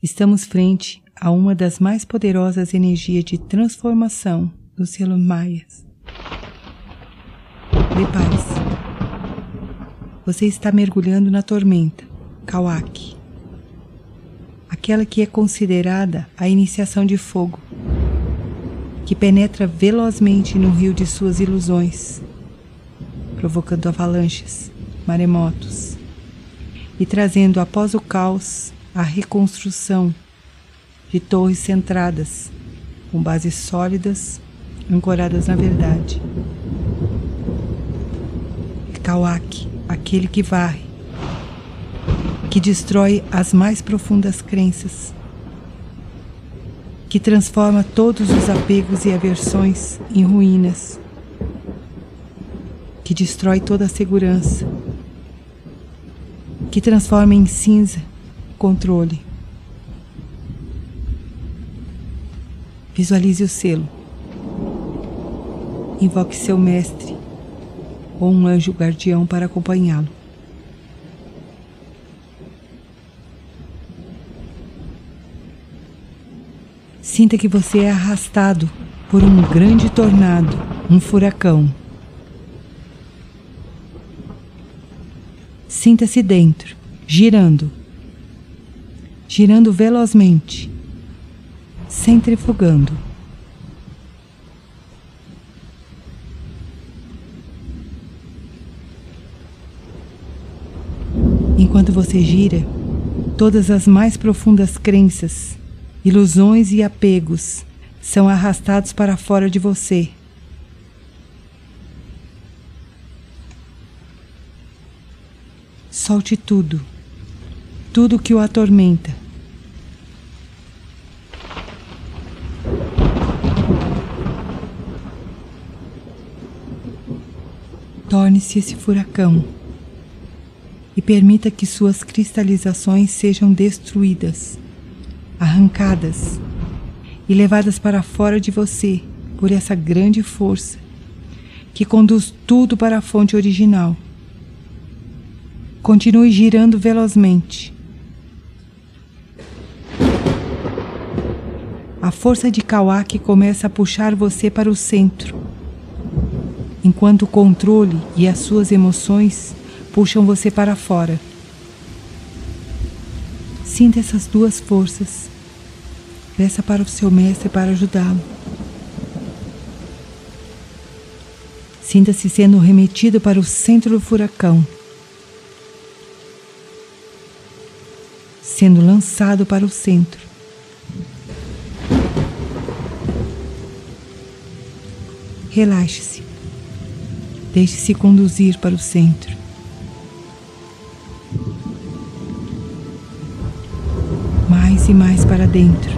Estamos frente a uma das mais poderosas energias de transformação dos selos maias. Prepare-se. Você está mergulhando na tormenta, Kawak. Aquela que é considerada a iniciação de fogo, que penetra velozmente no rio de suas ilusões, provocando avalanches, maremotos e trazendo após o caos a reconstrução de torres centradas, com bases sólidas, ancoradas na verdade. Kawak, aquele que varre, que destrói as mais profundas crenças, que transforma todos os apegos e aversões em ruínas, que destrói toda a segurança, que transforma em cinza controle. Visualize o selo. Invoque seu mestre ou um anjo guardião para acompanhá-lo. Sinta que você é arrastado por um grande tornado, um furacão. Sinta-se dentro, girando girando velozmente, centrifugando. Enquanto você gira, todas as mais profundas crenças, ilusões e apegos são arrastados para fora de você. Solte tudo tudo que o atormenta. Torne-se esse furacão e permita que suas cristalizações sejam destruídas, arrancadas e levadas para fora de você por essa grande força que conduz tudo para a fonte original. Continue girando velozmente A força de Kawak começa a puxar você para o centro, enquanto o controle e as suas emoções puxam você para fora. Sinta essas duas forças. Peça para o seu mestre para ajudá-lo. Sinta-se sendo remetido para o centro do furacão, sendo lançado para o centro. Relaxe-se. Deixe-se conduzir para o centro. Mais e mais para dentro.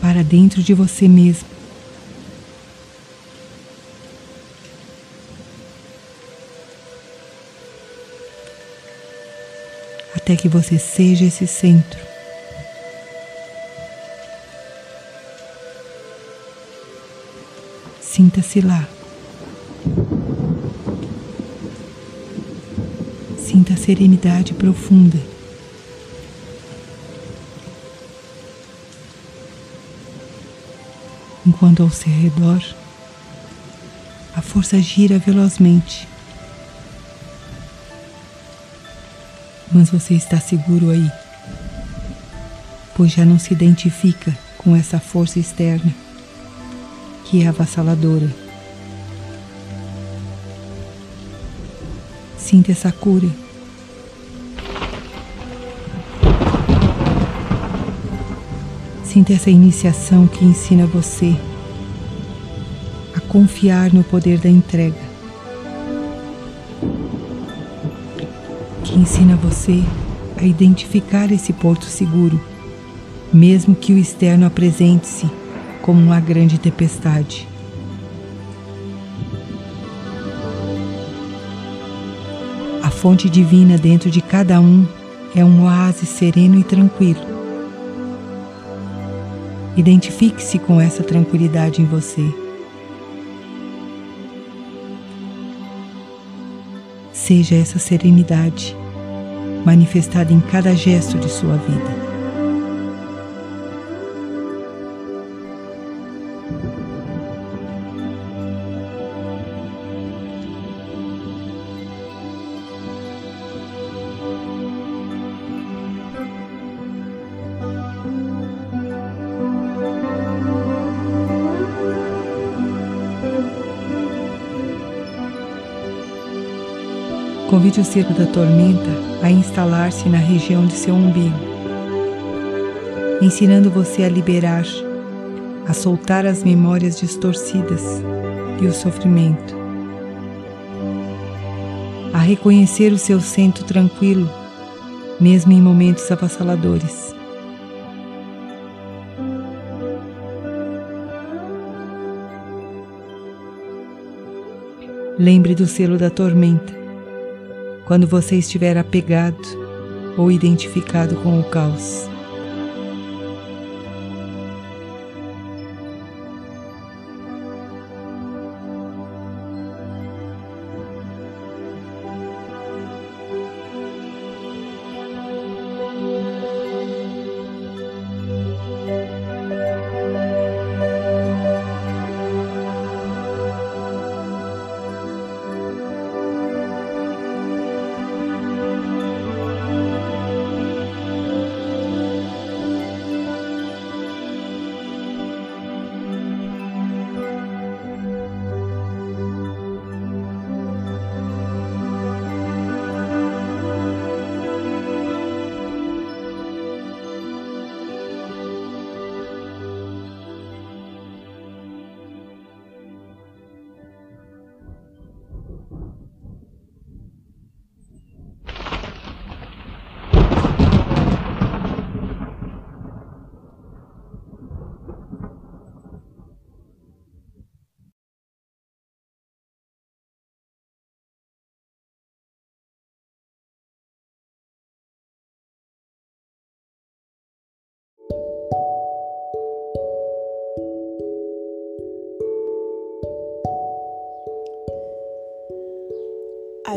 Para dentro de você mesmo. Até que você seja esse centro. Sinta-se lá. Sinta a serenidade profunda. Enquanto ao seu redor a força gira velozmente. Mas você está seguro aí, pois já não se identifica com essa força externa que é avassaladora. Sinta essa cura. Sinta essa iniciação que ensina você a confiar no poder da entrega. Que ensina você a identificar esse porto seguro, mesmo que o externo apresente-se como uma grande tempestade. A fonte divina dentro de cada um é um oásis sereno e tranquilo. Identifique-se com essa tranquilidade em você. Seja essa serenidade manifestada em cada gesto de sua vida. Convide o selo da tormenta a instalar-se na região de seu umbigo, ensinando você a liberar, a soltar as memórias distorcidas e o sofrimento, a reconhecer o seu centro tranquilo, mesmo em momentos avassaladores. Lembre do selo da tormenta quando você estiver apegado ou identificado com o caos.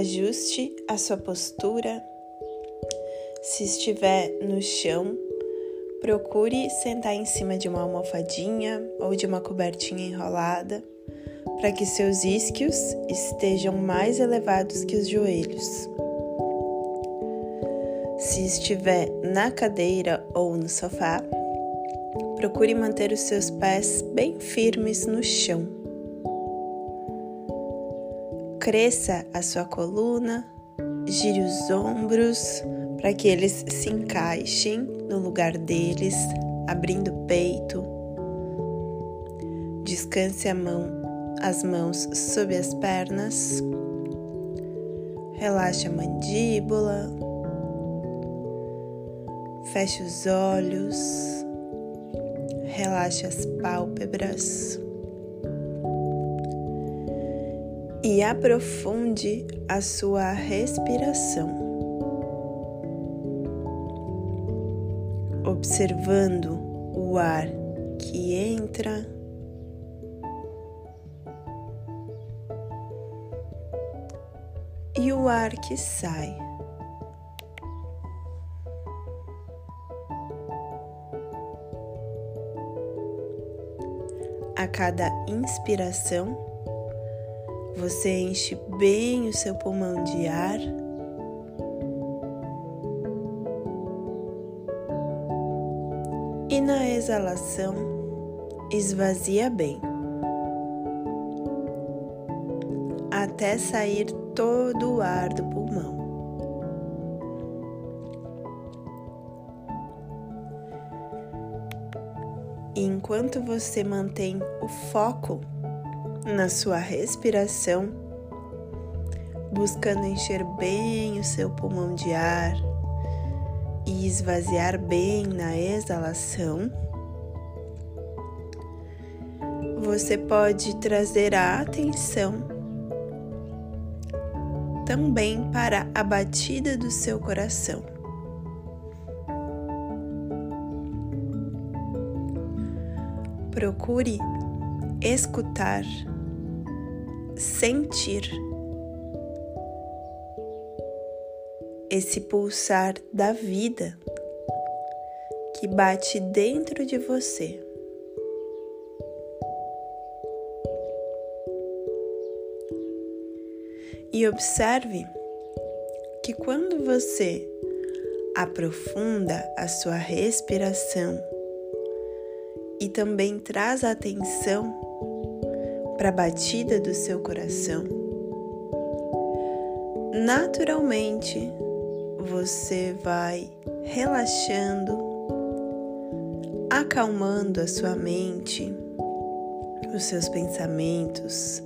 Ajuste a sua postura. Se estiver no chão, procure sentar em cima de uma almofadinha ou de uma cobertinha enrolada para que seus isquios estejam mais elevados que os joelhos. Se estiver na cadeira ou no sofá, procure manter os seus pés bem firmes no chão cresça a sua coluna, gire os ombros para que eles se encaixem no lugar deles, abrindo o peito. Descanse a mão, as mãos sob as pernas. Relaxe a mandíbula. Feche os olhos. Relaxe as pálpebras. E aprofunde a sua respiração, observando o ar que entra e o ar que sai. A cada inspiração, você enche bem o seu pulmão de ar. E na exalação, esvazia bem. Até sair todo o ar do pulmão. E enquanto você mantém o foco na sua respiração, buscando encher bem o seu pulmão de ar e esvaziar bem na exalação. Você pode trazer a atenção também para a batida do seu coração. Procure escutar sentir esse pulsar da vida que bate dentro de você. E observe que quando você aprofunda a sua respiração e também traz a atenção para a batida do seu coração, naturalmente você vai relaxando, acalmando a sua mente, os seus pensamentos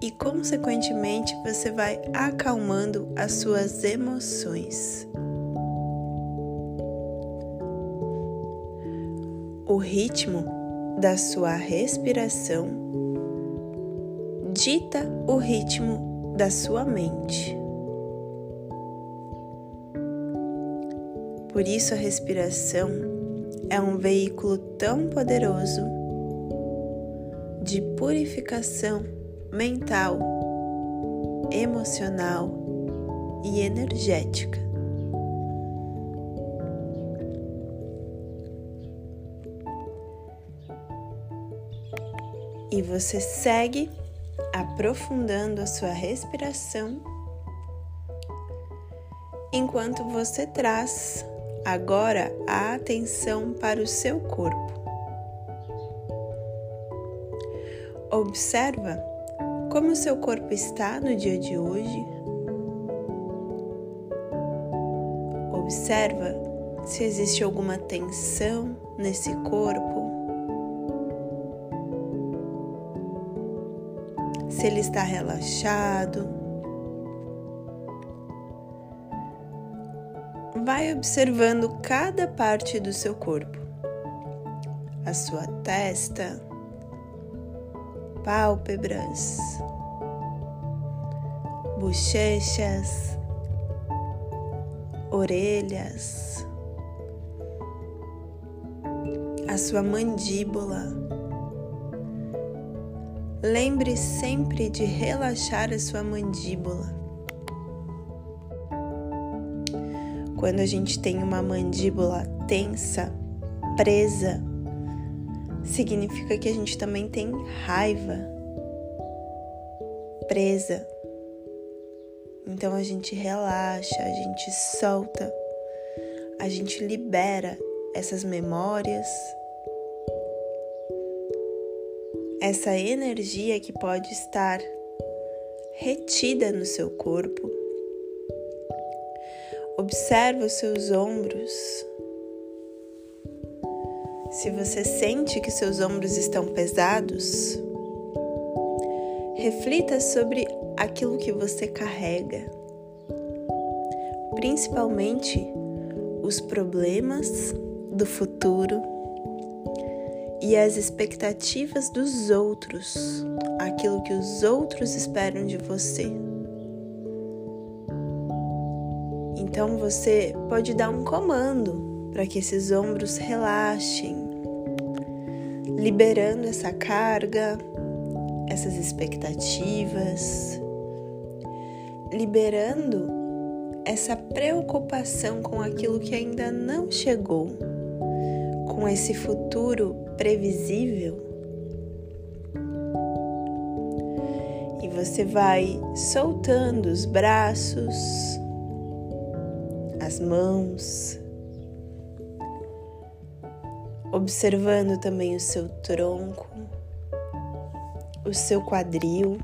e, consequentemente, você vai acalmando as suas emoções. O ritmo da sua respiração dita o ritmo da sua mente. Por isso, a respiração é um veículo tão poderoso de purificação mental, emocional e energética. E você segue aprofundando a sua respiração enquanto você traz agora a atenção para o seu corpo. Observa como o seu corpo está no dia de hoje? Observa se existe alguma tensão nesse corpo. Se ele está relaxado. Vai observando cada parte do seu corpo, a sua testa, pálpebras, bochechas, orelhas, a sua mandíbula. Lembre sempre de relaxar a sua mandíbula. Quando a gente tem uma mandíbula tensa, presa, significa que a gente também tem raiva presa. Então a gente relaxa, a gente solta, a gente libera essas memórias, essa energia que pode estar retida no seu corpo. Observa os seus ombros. Se você sente que seus ombros estão pesados, reflita sobre aquilo que você carrega, principalmente os problemas do futuro e as expectativas dos outros, aquilo que os outros esperam de você. Então você pode dar um comando para que esses ombros relaxem, liberando essa carga, essas expectativas, liberando essa preocupação com aquilo que ainda não chegou, com esse futuro previsível. E você vai soltando os braços, as mãos, observando também o seu tronco, o seu quadril.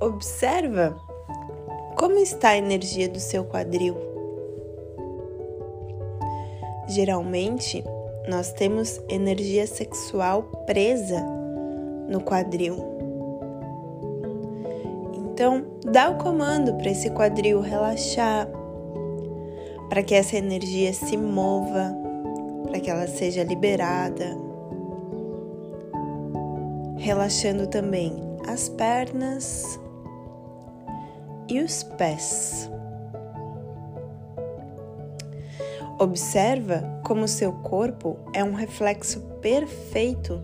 Observa como está a energia do seu quadril. Geralmente, nós temos energia sexual presa no quadril. Então, dá o comando para esse quadril relaxar, para que essa energia se mova para que ela seja liberada. Relaxando também as pernas e os pés. Observa como seu corpo é um reflexo perfeito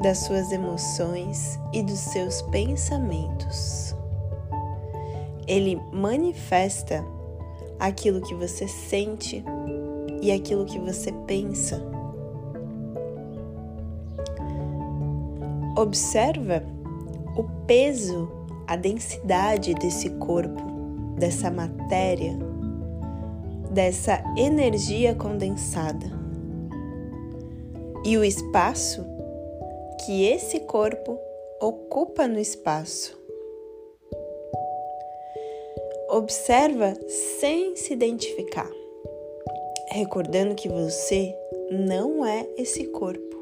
das suas emoções e dos seus pensamentos. ele manifesta aquilo que você sente e aquilo que você pensa. Observa o peso, a densidade desse corpo, dessa matéria, dessa energia condensada e o espaço que esse corpo ocupa no espaço. Observa sem se identificar, recordando que você não é esse corpo.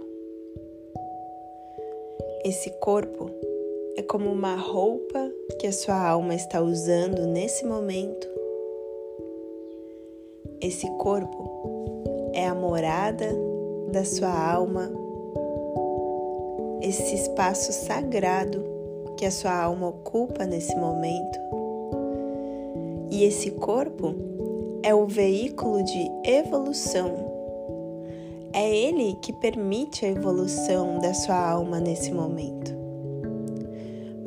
Esse corpo é como uma roupa que a sua alma está usando nesse momento. Esse corpo é a morada da sua alma, esse espaço sagrado que a sua alma ocupa nesse momento e esse corpo é o veículo de evolução. É ele que permite a evolução da sua alma nesse momento.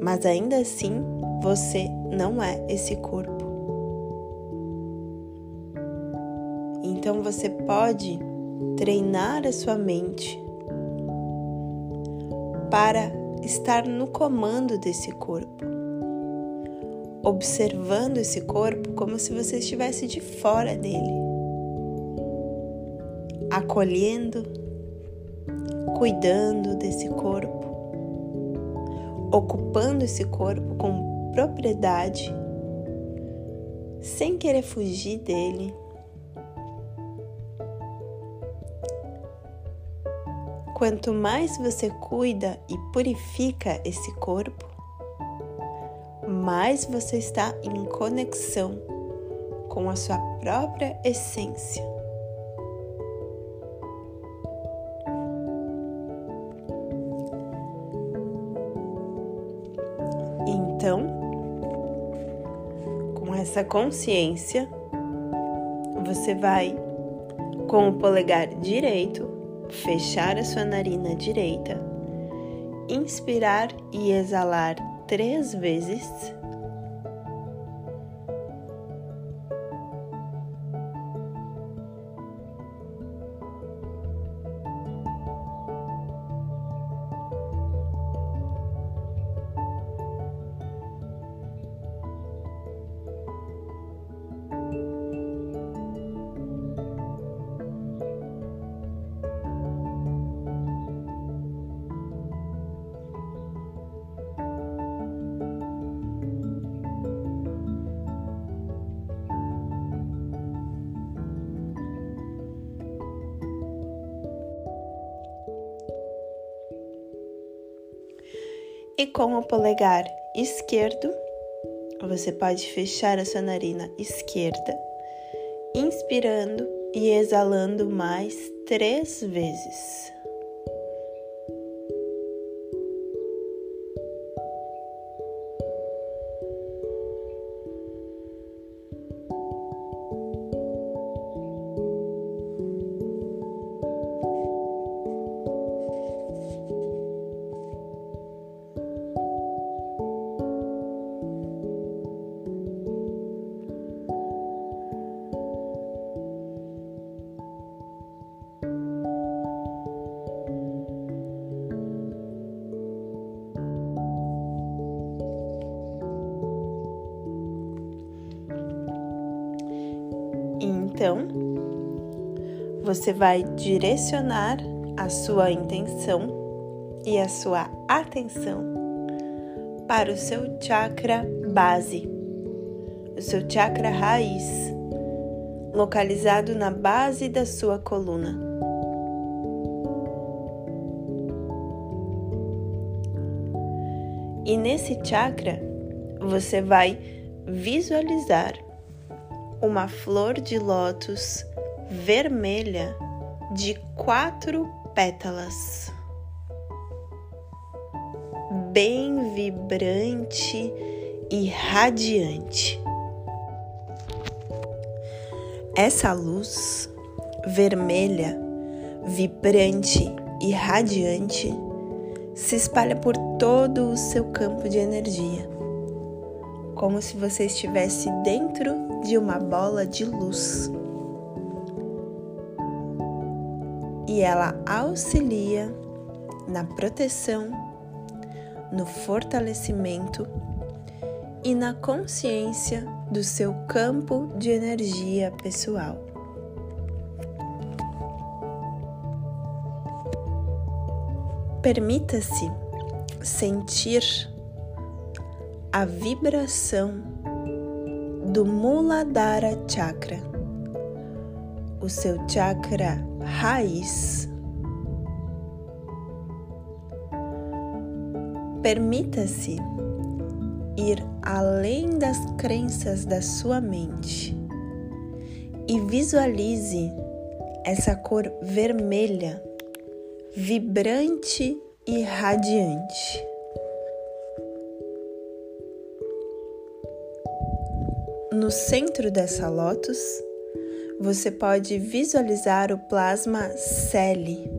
Mas ainda assim, você não é esse corpo. Então você pode treinar a sua mente para estar no comando desse corpo observando esse corpo como se você estivesse de fora dele, acolhendo, cuidando desse corpo, ocupando esse corpo com propriedade, sem querer fugir dele. Quanto mais você cuida e purifica esse corpo, mais você está em conexão com a sua própria essência. Então, com essa consciência, você vai com o polegar direito fechar a sua narina direita, inspirar e exalar três vezes. E com o polegar esquerdo, você pode fechar a sua narina esquerda, inspirando e exalando mais três vezes. Você vai direcionar a sua intenção e a sua atenção para o seu chakra base, o seu chakra raiz, localizado na base da sua coluna. E nesse chakra, você vai visualizar uma flor de lótus vermelha de quatro pétalas, bem vibrante e radiante. Essa luz vermelha, vibrante e radiante se espalha por todo o seu campo de energia como se você estivesse dentro de uma bola de luz. E ela auxilia na proteção, no fortalecimento e na consciência do seu campo de energia pessoal. Permita-se sentir a vibração do Muladhara Chakra, o seu chakra raiz. Permita-se ir além das crenças da sua mente e visualize essa cor vermelha, vibrante e radiante. No centro dessa lótus, você pode visualizar o plasma Celi.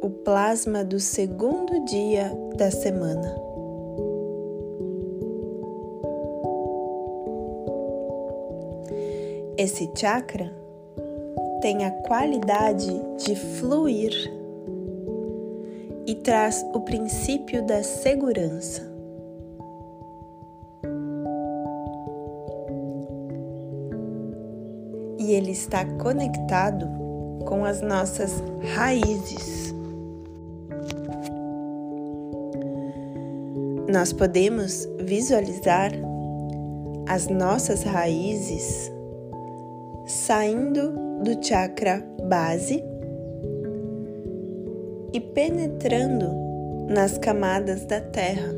O plasma do segundo dia da semana. Esse chakra tem a qualidade de fluir e traz o princípio da segurança. Ele está conectado com as nossas raízes. Nós podemos visualizar as nossas raízes saindo do chakra base e penetrando nas camadas da terra,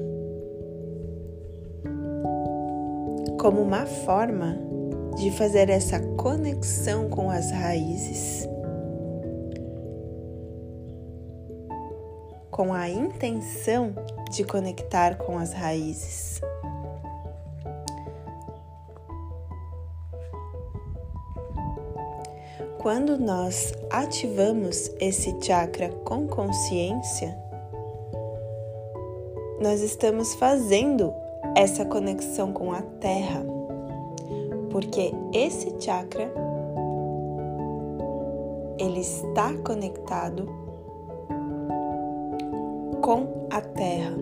como uma forma de fazer essa conexão com as raízes, com a intenção de conectar com as raízes. Quando nós ativamos esse chakra com consciência, nós estamos fazendo essa conexão com a terra, porque esse chakra ele está conectado com a terra.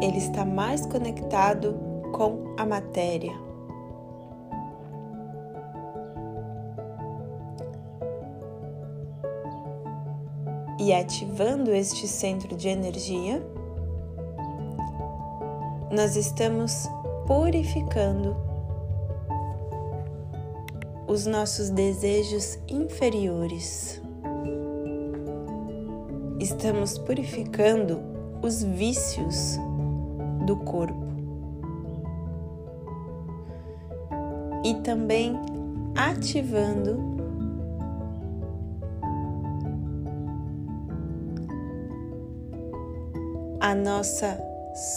Ele está mais conectado com a matéria. e ativando este centro de energia, nós estamos purificando os nossos desejos inferiores. Estamos purificando os vícios do corpo. E também ativando a nossa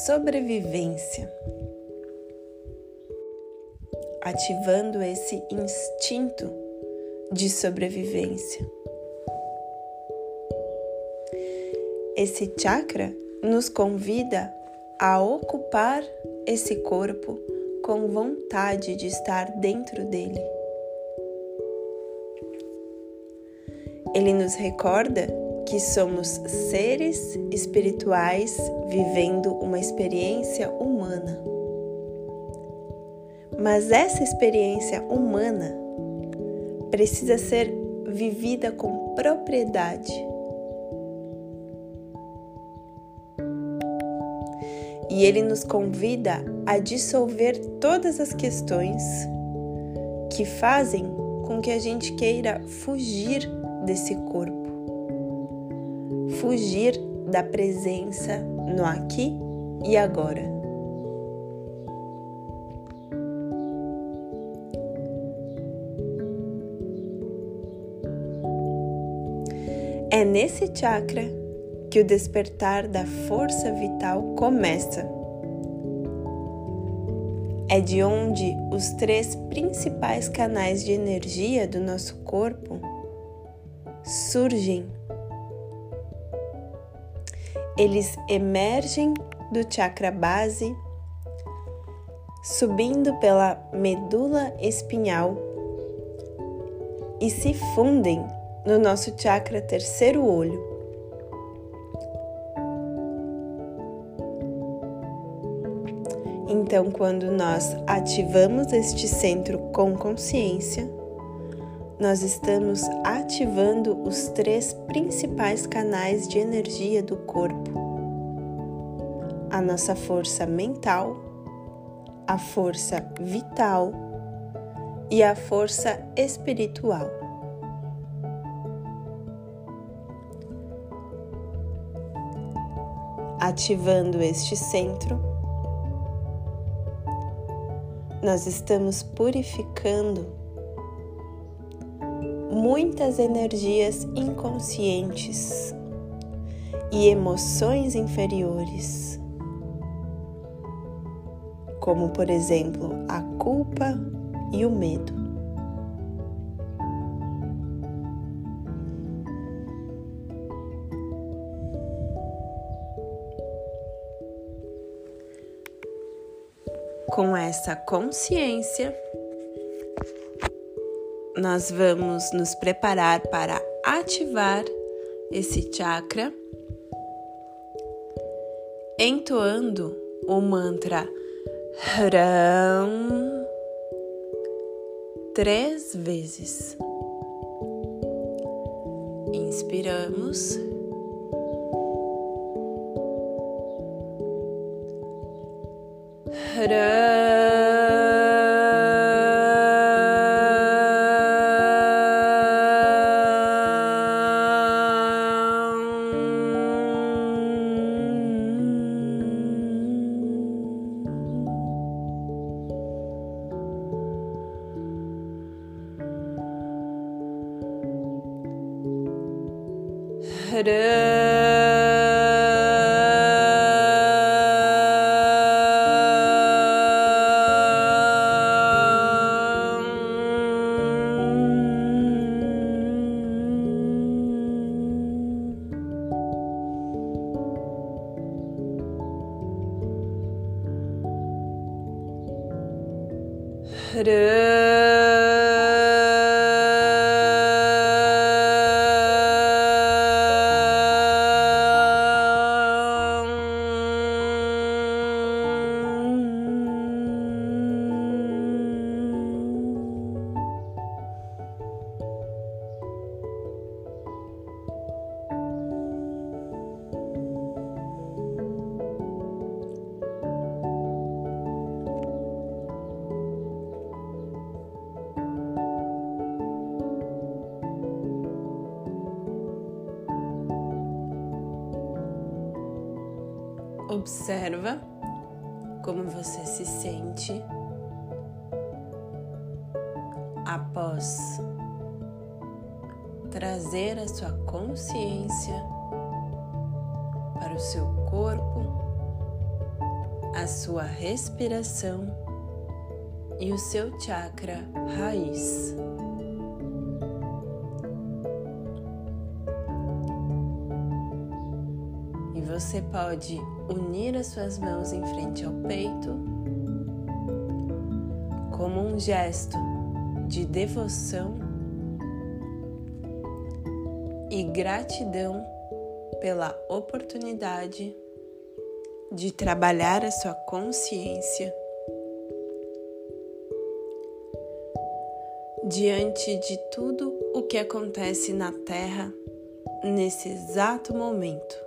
sobrevivência, ativando esse instinto de sobrevivência. Esse chakra nos convida a ocupar esse corpo com vontade de estar dentro dele. Ele nos recorda que somos seres espirituais vivendo uma experiência humana. Mas essa experiência humana precisa ser vivida com propriedade. E ele nos convida a dissolver todas as questões que fazem com que a gente queira fugir desse corpo fugir da presença no aqui e agora. É nesse chakra que o despertar da força vital começa. É de onde os três principais canais de energia do nosso corpo surgem eles emergem do chakra base, subindo pela medula espinhal e se fundem no nosso chakra terceiro olho. Então, quando nós ativamos este centro com consciência, nós estamos ativando os três principais canais de energia do corpo: a nossa força mental, a força vital e a força espiritual. Ativando este centro, nós estamos purificando muitas energias inconscientes e emoções inferiores, como por exemplo a culpa e o medo. Com essa consciência, nós vamos nos preparar para ativar esse chakra, entoando o mantra Ram três vezes. Inspiramos. Hırım. Observa como você se sente após trazer a sua consciência para o seu corpo, a sua respiração e o seu chakra raiz. Você pode unir as suas mãos em frente ao peito como um gesto de devoção e gratidão pela oportunidade de trabalhar a sua consciência diante de tudo o que acontece na Terra nesse exato momento.